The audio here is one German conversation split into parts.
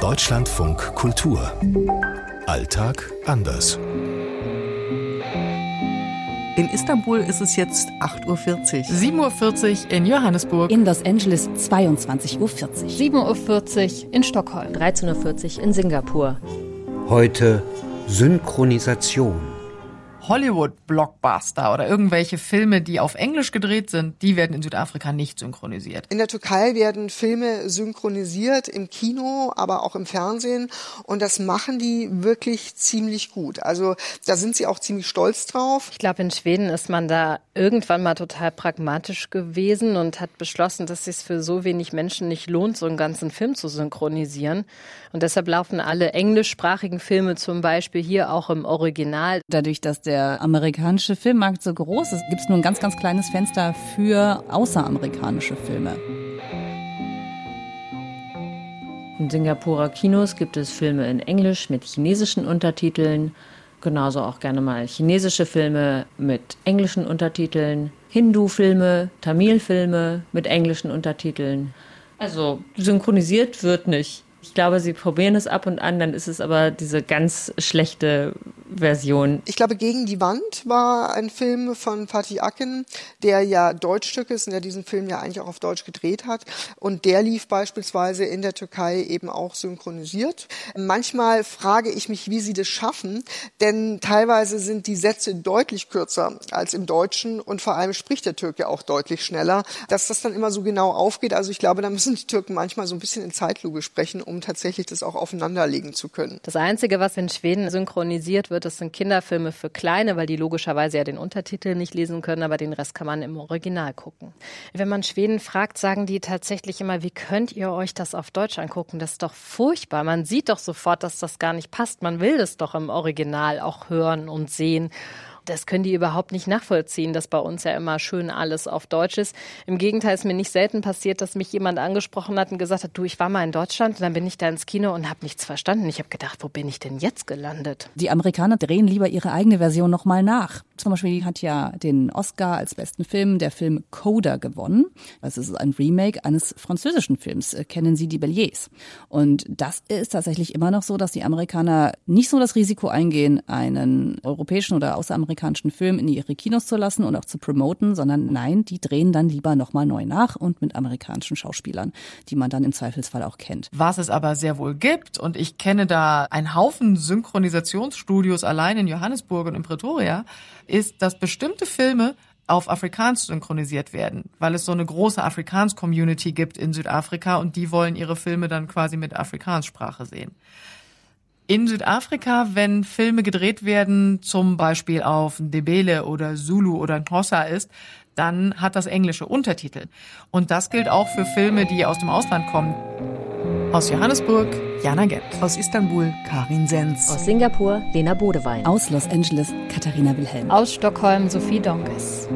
Deutschlandfunk Kultur. Alltag anders. In Istanbul ist es jetzt 8.40 Uhr. 7.40 Uhr in Johannesburg. In Los Angeles 22.40 Uhr. 7.40 Uhr in Stockholm. 13.40 Uhr in Singapur. Heute Synchronisation. Hollywood-Blockbuster oder irgendwelche Filme, die auf Englisch gedreht sind, die werden in Südafrika nicht synchronisiert. In der Türkei werden Filme synchronisiert im Kino, aber auch im Fernsehen und das machen die wirklich ziemlich gut. Also da sind sie auch ziemlich stolz drauf. Ich glaube, in Schweden ist man da irgendwann mal total pragmatisch gewesen und hat beschlossen, dass es für so wenig Menschen nicht lohnt, so einen ganzen Film zu synchronisieren. Und deshalb laufen alle englischsprachigen Filme zum Beispiel hier auch im Original. Dadurch, dass der amerikanische Filmmarkt so groß ist, gibt es nur ein ganz, ganz kleines Fenster für außeramerikanische Filme. In Singapurer Kinos gibt es Filme in Englisch mit chinesischen Untertiteln, genauso auch gerne mal chinesische Filme mit englischen Untertiteln, Hindu-Filme, Tamil-Filme mit englischen Untertiteln. Also synchronisiert wird nicht. Ich glaube, sie probieren es ab und an, dann ist es aber diese ganz schlechte Version. Ich glaube, Gegen die Wand war ein Film von Fatih Akin, der ja Deutschstück ist und der diesen Film ja eigentlich auch auf Deutsch gedreht hat. Und der lief beispielsweise in der Türkei eben auch synchronisiert. Manchmal frage ich mich, wie sie das schaffen, denn teilweise sind die Sätze deutlich kürzer als im Deutschen und vor allem spricht der Türke auch deutlich schneller, dass das dann immer so genau aufgeht. Also ich glaube, da müssen die Türken manchmal so ein bisschen in Zeitlupe sprechen, um tatsächlich das auch aufeinanderlegen zu können. Das Einzige, was in Schweden synchronisiert wird, das sind Kinderfilme für Kleine, weil die logischerweise ja den Untertitel nicht lesen können, aber den Rest kann man im Original gucken. Wenn man Schweden fragt, sagen die tatsächlich immer, wie könnt ihr euch das auf Deutsch angucken? Das ist doch furchtbar. Man sieht doch sofort, dass das gar nicht passt. Man will das doch im Original auch hören und sehen das können die überhaupt nicht nachvollziehen, dass bei uns ja immer schön alles auf Deutsch ist. Im Gegenteil ist mir nicht selten passiert, dass mich jemand angesprochen hat und gesagt hat, du, ich war mal in Deutschland und dann bin ich da ins Kino und habe nichts verstanden. Ich habe gedacht, wo bin ich denn jetzt gelandet? Die Amerikaner drehen lieber ihre eigene Version nochmal nach. Zum Beispiel hat ja den Oscar als besten Film der Film Coda gewonnen. Das ist ein Remake eines französischen Films. Äh, kennen Sie die Belliers? Und das ist tatsächlich immer noch so, dass die Amerikaner nicht so das Risiko eingehen, einen europäischen oder außeramerikanischen amerikanischen Film in ihre Kinos zu lassen und auch zu promoten, sondern nein, die drehen dann lieber nochmal neu nach und mit amerikanischen Schauspielern, die man dann im Zweifelsfall auch kennt. Was es aber sehr wohl gibt, und ich kenne da einen Haufen Synchronisationsstudios allein in Johannesburg und in Pretoria, ist, dass bestimmte Filme auf Afrikaans synchronisiert werden, weil es so eine große Afrikaans-Community gibt in Südafrika und die wollen ihre Filme dann quasi mit Afrikaanssprache sehen. In Südafrika, wenn Filme gedreht werden, zum Beispiel auf Ndebele oder Zulu oder Xhosa ist, dann hat das englische Untertitel. Und das gilt auch für Filme, die aus dem Ausland kommen. Aus Johannesburg, Jana Gent. Aus Istanbul, Karin Sens. Aus Singapur, Lena Bodewein. Aus Los Angeles, Katharina Wilhelm. Aus Stockholm, Sophie Donges.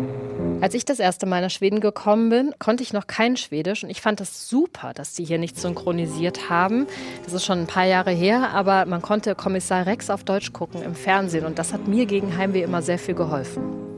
Als ich das erste Mal nach Schweden gekommen bin, konnte ich noch kein Schwedisch und ich fand es super, dass die hier nicht synchronisiert haben. Das ist schon ein paar Jahre her, aber man konnte Kommissar Rex auf Deutsch gucken im Fernsehen und das hat mir gegen Heimweh immer sehr viel geholfen.